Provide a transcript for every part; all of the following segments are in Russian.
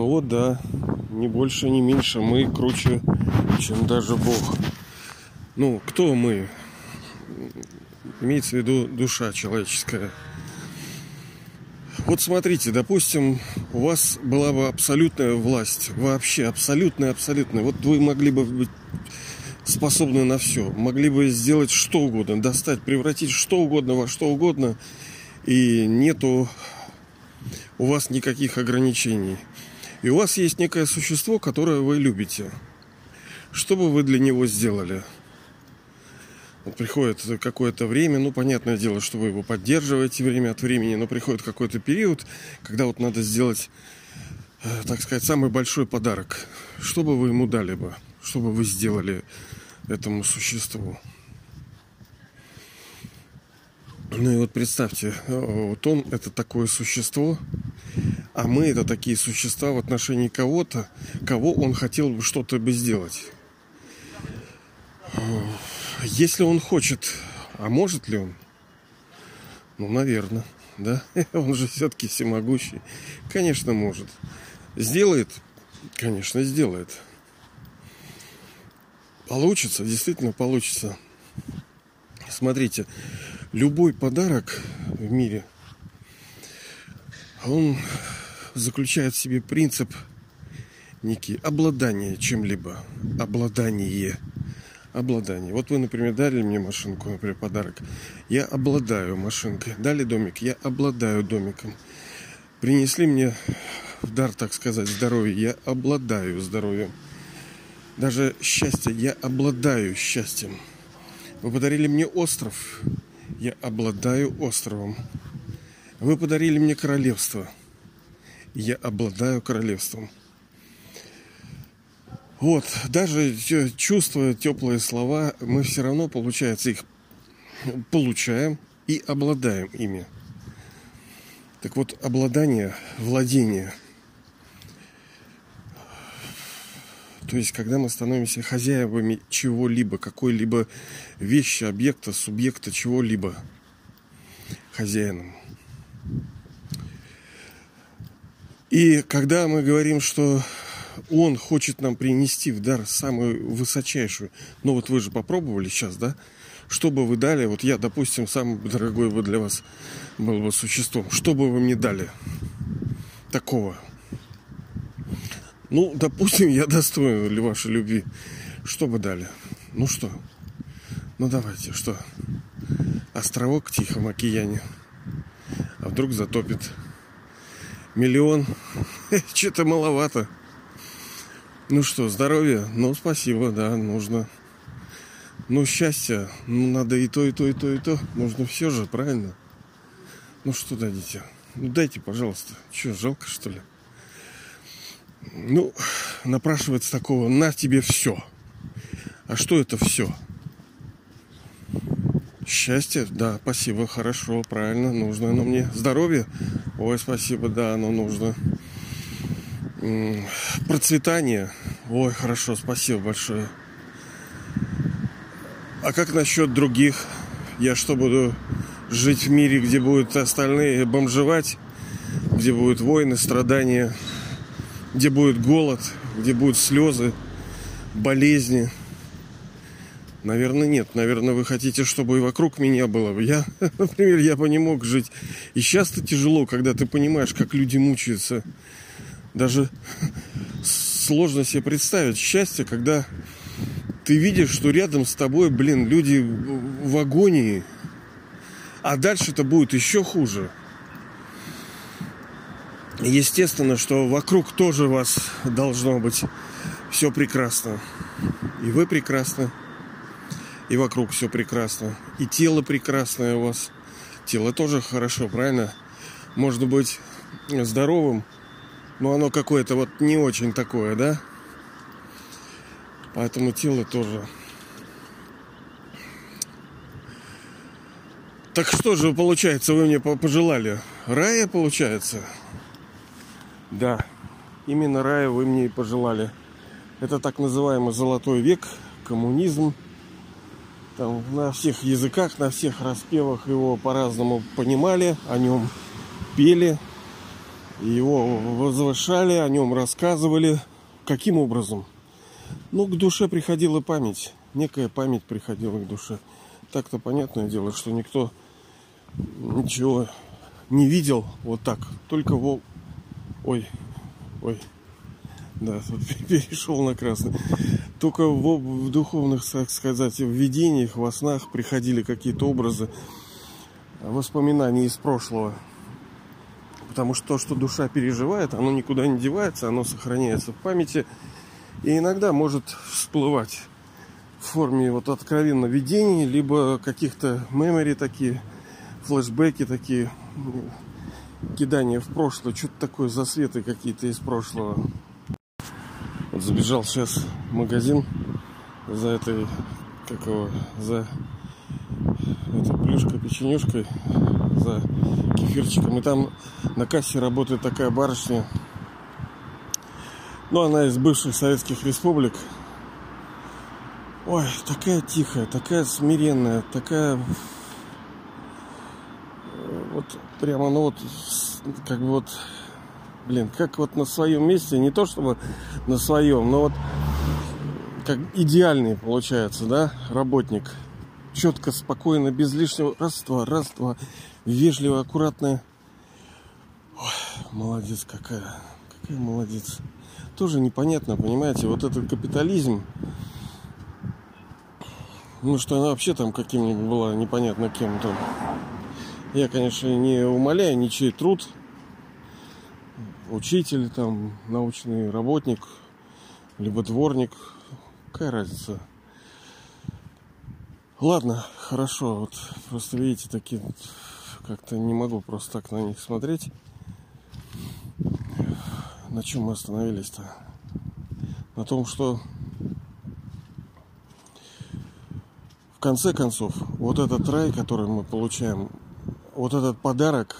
Ну вот да, не больше, не меньше. Мы круче, чем даже Бог. Ну, кто мы? Имеется в виду душа человеческая. Вот смотрите, допустим, у вас была бы абсолютная власть, вообще абсолютная, абсолютная. Вот вы могли бы быть способны на все, могли бы сделать что угодно, достать, превратить что угодно во что угодно, и нету у вас никаких ограничений. И у вас есть некое существо, которое вы любите. Что бы вы для него сделали? Вот приходит какое-то время, ну, понятное дело, что вы его поддерживаете время от времени, но приходит какой-то период, когда вот надо сделать, э, так сказать, самый большой подарок. Что бы вы ему дали бы? Что бы вы сделали этому существу? Ну и вот представьте, э, вот он это такое существо, а мы это такие существа в отношении кого-то, кого он хотел бы что-то бы сделать. Если он хочет, а может ли он? Ну, наверное, да? Он же все-таки всемогущий. Конечно, может. Сделает? Конечно, сделает. Получится, действительно получится. Смотрите, любой подарок в мире, он заключает в себе принцип некий обладания чем-либо. Обладание обладание. Вот вы, например, дали мне машинку, например, подарок. Я обладаю машинкой. Дали домик, я обладаю домиком. Принесли мне в дар, так сказать, здоровье. Я обладаю здоровьем. Даже счастье. Я обладаю счастьем. Вы подарили мне остров. Я обладаю островом. Вы подарили мне королевство. Я обладаю королевством. Вот, даже чувствуя теплые слова, мы все равно, получается, их получаем и обладаем ими. Так вот, обладание, владение. То есть, когда мы становимся хозяевами чего-либо, какой-либо вещи, объекта, субъекта, чего-либо, хозяином. И когда мы говорим, что он хочет нам принести в дар самую высочайшую. Ну вот вы же попробовали сейчас, да? Что бы вы дали? Вот я, допустим, самый дорогой бы для вас был бы существом. Что бы вы мне дали такого? Ну, допустим, я достоин ли вашей любви. Что бы дали? Ну что? Ну давайте, что? Островок в Тихом океане. А вдруг затопит? Миллион? Что-то маловато. Ну что, здоровье? Ну, спасибо, да, нужно. Ну, счастье, ну, надо и то, и то, и то, и то. Нужно все же, правильно? Ну, что дадите? Ну, дайте, пожалуйста. Че, жалко, что ли? Ну, напрашивается такого, на тебе все. А что это все? Счастье, да, спасибо, хорошо, правильно, нужно оно мне. Здоровье, ой, спасибо, да, оно нужно процветание. Ой, хорошо, спасибо большое. А как насчет других? Я что, буду жить в мире, где будут остальные бомжевать, где будут войны, страдания, где будет голод, где будут слезы, болезни? Наверное, нет. Наверное, вы хотите, чтобы и вокруг меня было. Я, например, я бы не мог жить. И часто тяжело, когда ты понимаешь, как люди мучаются даже сложно себе представить счастье, когда ты видишь, что рядом с тобой, блин, люди в агонии, а дальше это будет еще хуже. Естественно, что вокруг тоже вас должно быть все прекрасно. И вы прекрасны, и вокруг все прекрасно. И тело прекрасное у вас. Тело тоже хорошо, правильно? Можно быть здоровым, но оно какое-то вот не очень такое, да? Поэтому тело тоже. Так что же получается, вы мне пожелали? Рая получается? Да, именно рая вы мне и пожелали. Это так называемый золотой век, коммунизм. Там на всех языках, на всех распевах его по-разному понимали, о нем пели, Его возвышали, о нем рассказывали. Каким образом? Ну, к душе приходила память. Некая память приходила к душе. Так-то понятное дело, что никто ничего не видел вот так. Только во... Ой, ой. Да, перешел на красный. Только в, в духовных, так сказать, в видениях, во снах приходили какие-то образы, воспоминания из прошлого. Потому что то, что душа переживает, оно никуда не девается, оно сохраняется в памяти. И иногда может всплывать в форме вот откровенно видений, либо каких-то мемори такие, флешбеки такие, кидания в прошлое, что-то такое, засветы какие-то из прошлого. Вот забежал сейчас в магазин за этой, как его, за этой плюшкой, печенюшкой, за кефирчиком. И там на кассе работает такая барышня. Ну, она из бывших советских республик. Ой, такая тихая, такая смиренная, такая... Э, вот прямо, ну вот, как бы вот блин, как вот на своем месте, не то чтобы на своем, но вот как идеальный получается, да, работник. Четко, спокойно, без лишнего раз-два, раз-два, вежливо, аккуратно. Молодец какая, какая молодец. Тоже непонятно, понимаете, вот этот капитализм, ну, что она вообще там каким-нибудь была непонятно кем там. Я, конечно, не умоляю ничей труд, учитель, там, научный работник, либо дворник. Какая разница? Ладно, хорошо. Вот просто видите, такие как-то не могу просто так на них смотреть. На чем мы остановились-то? На том, что в конце концов, вот этот рай, который мы получаем, вот этот подарок,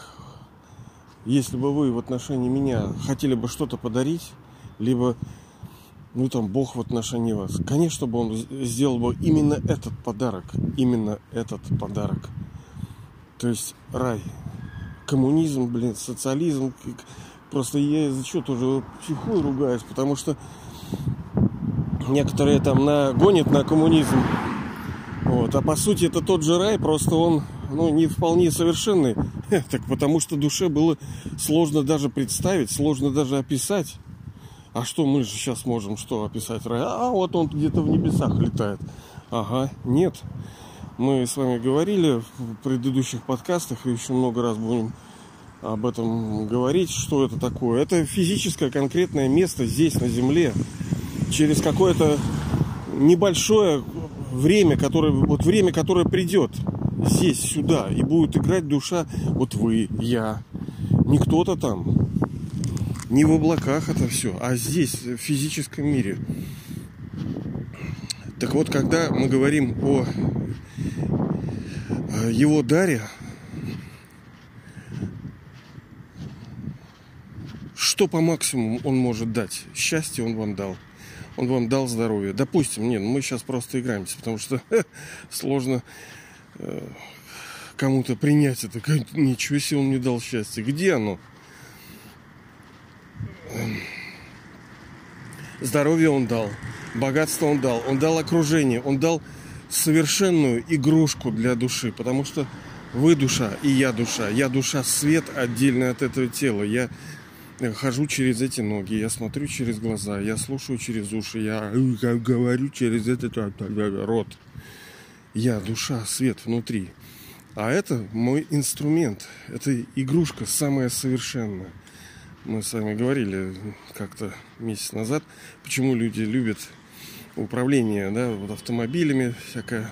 если бы вы в отношении меня хотели бы что-то подарить, либо, ну там, Бог в отношении вас, конечно бы он сделал бы именно этот подарок, именно этот подарок. То есть рай, коммунизм, блин, социализм. Просто я из-за чего тоже психую ругаюсь, потому что некоторые там нагонят на коммунизм. Вот. А по сути это тот же рай, просто он ну, не вполне совершенный. Так потому что душе было сложно даже представить, сложно даже описать. А что мы же сейчас можем что описать? А вот он где-то в небесах летает. Ага, нет. Мы с вами говорили в предыдущих подкастах и еще много раз будем об этом говорить, что это такое. Это физическое конкретное место здесь, на Земле. Через какое-то небольшое время, которое, вот время, которое придет здесь, сюда, и будет играть душа, вот вы, я, не кто-то там, не в облаках это все, а здесь, в физическом мире. Так вот, когда мы говорим о его даре, что по максимуму он может дать? Счастье он вам дал. Он вам дал здоровье. Допустим, нет, мы сейчас просто играемся, потому что сложно Э, кому-то принять это. Ничего себе он мне дал счастье. Где оно? Эм, здоровье он дал, богатство он дал, он дал окружение, он дал совершенную игрушку для души, потому что вы душа и я душа. Я душа свет отдельно от этого тела. Я хожу через эти ноги, я смотрю через глаза, я слушаю через уши, я говорю через этот рот. Я душа, свет внутри. А это мой инструмент. Это игрушка самая совершенная. Мы с вами говорили как-то месяц назад, почему люди любят управление да, вот автомобилями, всякое.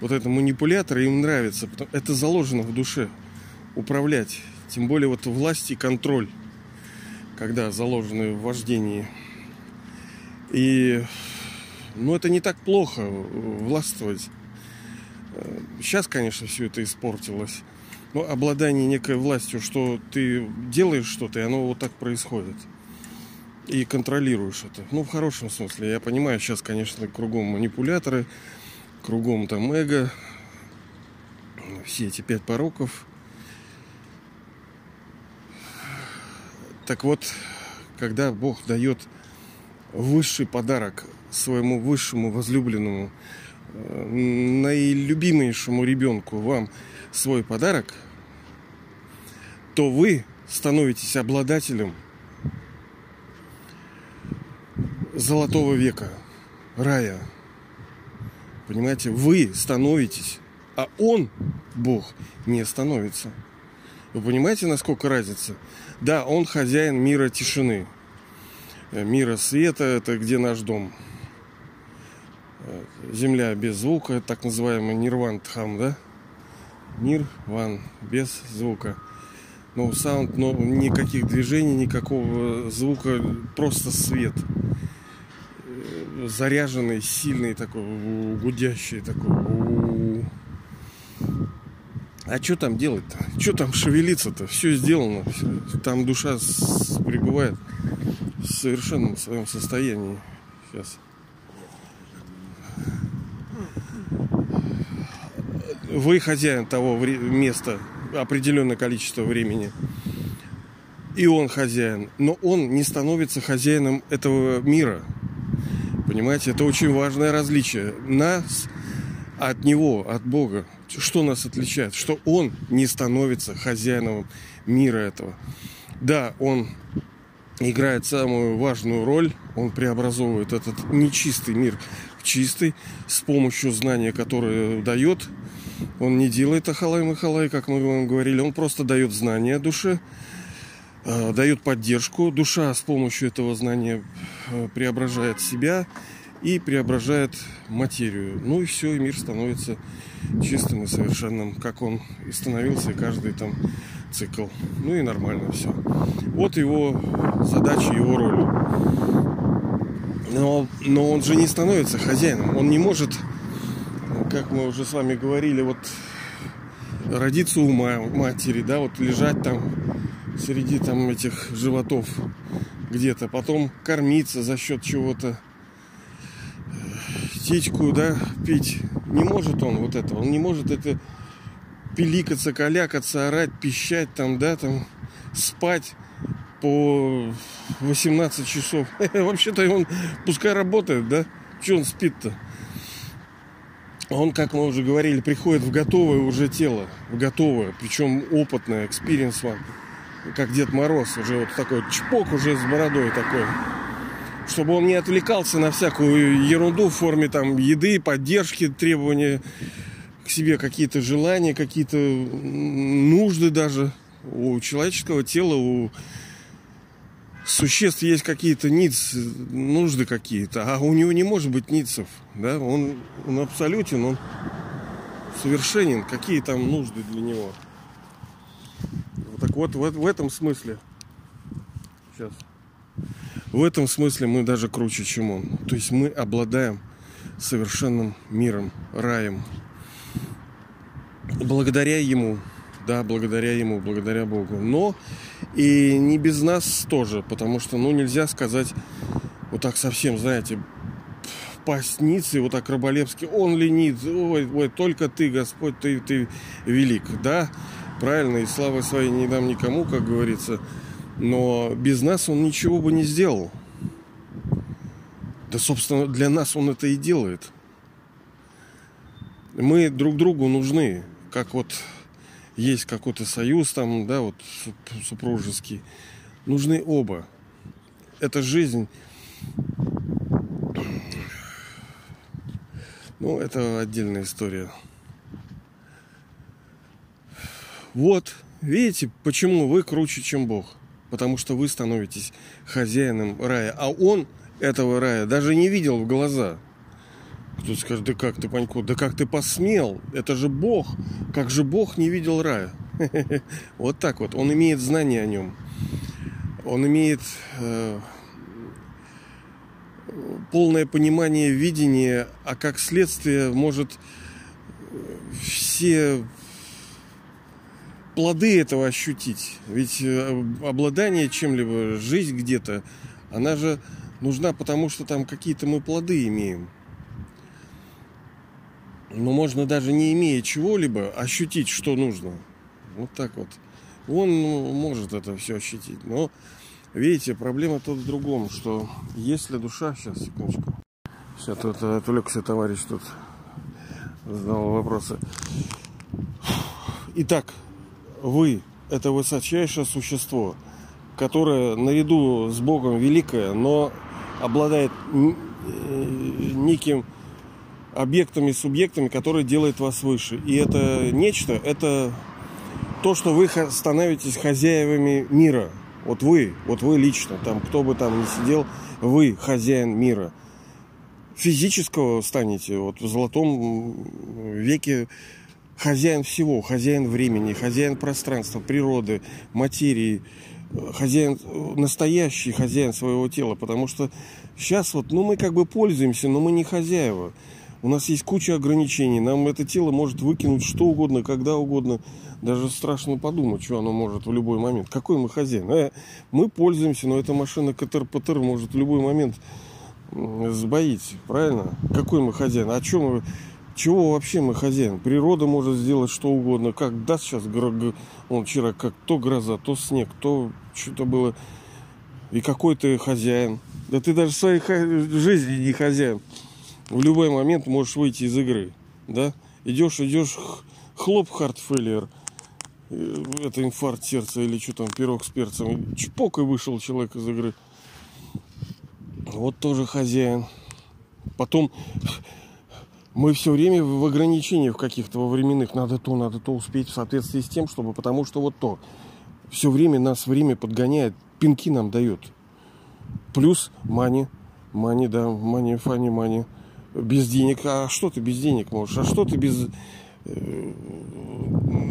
Вот это манипуляторы им нравится. Это заложено в душе. Управлять. Тем более вот власть и контроль, когда заложены в вождении. И ну, это не так плохо властвовать. Сейчас, конечно, все это испортилось. Но обладание некой властью, что ты делаешь что-то, и оно вот так происходит. И контролируешь это. Ну, в хорошем смысле. Я понимаю, сейчас, конечно, кругом манипуляторы, кругом там эго, все эти пять пороков. Так вот, когда Бог дает высший подарок своему высшему возлюбленному, э, наилюбимейшему ребенку вам свой подарок, то вы становитесь обладателем золотого века, рая. Понимаете, вы становитесь, а он, Бог, не становится. Вы понимаете, насколько разница? Да, он хозяин мира тишины. Э, мира света, это где наш дом. Земля без звука, так называемый нирван тхам, да? Мир, ван, без звука. No саунд, но никаких движений, никакого звука, просто свет. Э, заряженный, сильный такой, гудящий такой. А что там делать-то? Что там шевелиться-то? Все сделано. Там душа пребывает в совершенном своем состоянии. Сейчас. Вы хозяин того места определенное количество времени. И он хозяин. Но он не становится хозяином этого мира. Понимаете, это очень важное различие. Нас от него, от Бога, что нас отличает? Что он не становится хозяином мира этого. Да, он играет самую важную роль, он преобразовывает этот нечистый мир в чистый с помощью знания, которое дает. Он не делает ахалай махалай, как мы вам говорили, он просто дает знания душе, э, дает поддержку. Душа с помощью этого знания э, преображает себя и преображает материю. Ну и все, и мир становится чистым и совершенным, как он и становился, каждый там цикл. Ну и нормально все. Вот его задача, его роль. Но, но он же не становится хозяином. Он не может, как мы уже с вами говорили, вот родиться у матери, да, вот лежать там среди там этих животов где-то, потом кормиться за счет чего-то, птичку, да, пить. Не может он вот это. Он не может это пиликаться, калякаться, орать, пищать там, да, там, спать по 18 часов. Вообще-то он пускай работает, да? Че он спит-то? Он, как мы уже говорили, приходит в готовое уже тело, в готовое, причем опытное, experience one, как Дед Мороз, уже вот такой чпок уже с бородой такой чтобы он не отвлекался на всякую ерунду в форме там еды, поддержки, требования к себе, какие-то желания, какие-то нужды даже. У человеческого тела, у существ есть какие-то ниц, нужды какие-то, а у него не может быть ницев, да, он, он абсолютен, он совершенен, какие там нужды для него. Так вот, в, в этом смысле, сейчас, в этом смысле мы даже круче, чем он. То есть мы обладаем совершенным миром, раем. Благодаря ему, да, благодаря ему, благодаря Богу. Но и не без нас тоже, потому что, ну, нельзя сказать вот так совсем, знаете, пасницы, вот так Раболевский, он ленит, ой, ой, только ты, Господь, ты, ты велик, да, правильно, и славы своей не дам никому, как говорится, но без нас он ничего бы не сделал. Да, собственно, для нас он это и делает. Мы друг другу нужны, как вот есть какой-то союз там, да, вот супружеский. Нужны оба. Это жизнь. Ну, это отдельная история. Вот, видите, почему вы круче, чем Бог потому что вы становитесь хозяином рая, а он этого рая даже не видел в глаза. Кто-то скажет, да как ты, Панько, да как ты посмел? Это же Бог. Как же Бог не видел рая? Вот так вот. Он имеет знания о нем. Он имеет э, полное понимание, видение, а как следствие может все плоды этого ощутить. Ведь э, обладание чем-либо, жизнь где-то, она же нужна, потому что там какие-то мы плоды имеем. Но можно даже не имея чего-либо ощутить, что нужно. Вот так вот. Он ну, может это все ощутить. Но Видите, проблема тут в другом, что если душа... Сейчас, секундочку. Сейчас тут отвлекся товарищ тут задал вопросы. Итак, вы – это высочайшее существо, которое наряду с Богом великое, но обладает э, неким объектами, субъектами, которые делают вас выше. И это нечто, это то, что вы становитесь хозяевами мира. Вот вы, вот вы лично, там кто бы там ни сидел, вы хозяин мира. Физического станете, вот в золотом веке хозяин всего, хозяин времени, хозяин пространства, природы, материи, хозяин, настоящий хозяин своего тела, потому что сейчас вот, ну мы как бы пользуемся, но мы не хозяева. У нас есть куча ограничений. Нам это тело может выкинуть что угодно, когда угодно. Даже страшно подумать, что оно может в любой момент. Какой мы хозяин? Э, мы пользуемся, но эта машина КТР-ПТР может в любой момент сбоить. Правильно? Какой мы хозяин? О чем мы... Чего вообще мы хозяин? Природа может сделать что угодно. Как даст сейчас, он вчера как то гроза, то снег, то что-то было. И какой ты хозяин? Да ты даже своей жизни не хозяин в любой момент можешь выйти из игры. Да? Идешь, идешь, хлоп, хардфейлер. Э, это инфаркт сердца или что там, пирог с перцем. Чпок и вышел человек из игры. Вот тоже хозяин. Потом мы все время в ограничениях каких-то во временных. Надо то, надо то успеть в соответствии с тем, чтобы... Потому что вот то. Все время нас время подгоняет, пинки нам дает. Плюс мани. Мани, да, мани, фани, мани без денег. А что ты без денег можешь? А что ты без... Э,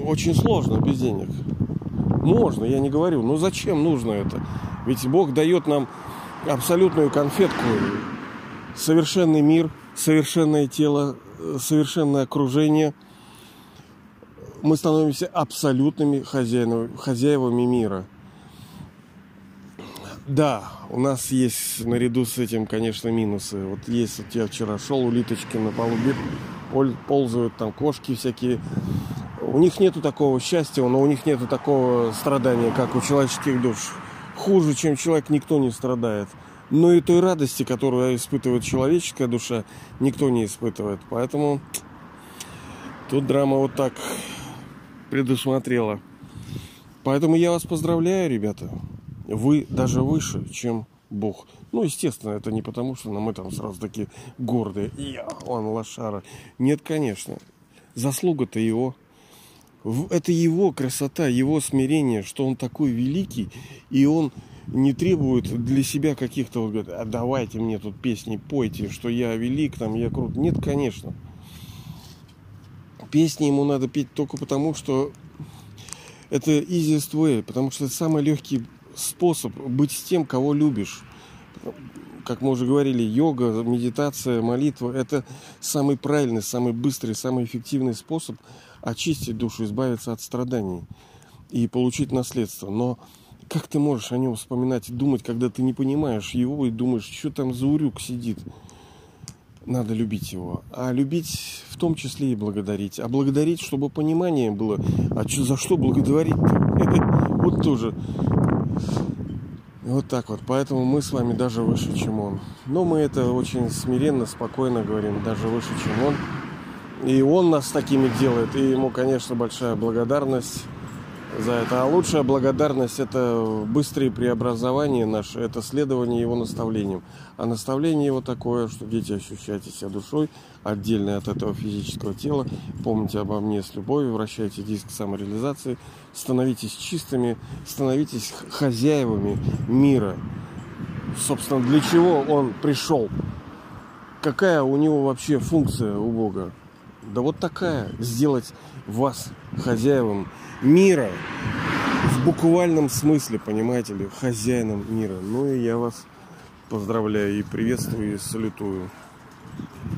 очень сложно без денег. Можно, я не говорю. Но зачем нужно это? Ведь Бог дает нам абсолютную конфетку. Совершенный мир, совершенное тело, совершенное окружение. Мы становимся абсолютными хозяевами мира. Да, у нас есть наряду с этим, конечно, минусы. Вот есть, вот я вчера шел, улиточки на полу ползают, там кошки всякие. У них нету такого счастья, но у них нету такого страдания, как у человеческих душ. Хуже, чем человек, никто не страдает. Но и той радости, которую испытывает человеческая душа, никто не испытывает. Поэтому тут драма вот так предусмотрела. Поэтому я вас поздравляю, ребята вы даже выше, чем Бог. Ну, естественно, это не потому, что мы там сразу такие гордые. Я, он лошара. Нет, конечно. Заслуга-то его. Это его красота, его смирение, что он такой великий, и он не требует для себя каких-то, говорит, а давайте мне тут песни пойте, что я велик, там, я крут. Нет, конечно. Песни ему надо петь только потому, что это easiest way, потому что это самый легкий способ быть с тем, кого любишь. Как мы уже говорили, йога, медитация, молитва – это самый правильный, самый быстрый, самый эффективный способ очистить душу, избавиться от страданий и получить наследство. Но как ты можешь о нем вспоминать и думать, когда ты не понимаешь его и думаешь, что там за урюк сидит? Надо любить его. А любить в том числе и благодарить. А благодарить, чтобы понимание было, а что, за что благодарить-то? Вот тоже вот так вот. Поэтому мы с вами даже выше, чем он. Но мы это очень смиренно, спокойно говорим, даже выше, чем он. И он нас такими делает. И ему, конечно, большая благодарность за это. А лучшая благодарность – это быстрые преобразования наши, это следование его наставлениям. А наставление его такое, что дети ощущайте себя душой, отдельно от этого физического тела. Помните обо мне с любовью, вращайте диск самореализации, становитесь чистыми, становитесь хозяевами мира. Собственно, для чего он пришел? Какая у него вообще функция у Бога? Да вот такая, сделать вас хозяевам мира в буквальном смысле, понимаете ли, хозяином мира. Ну и я вас поздравляю и приветствую и салютую.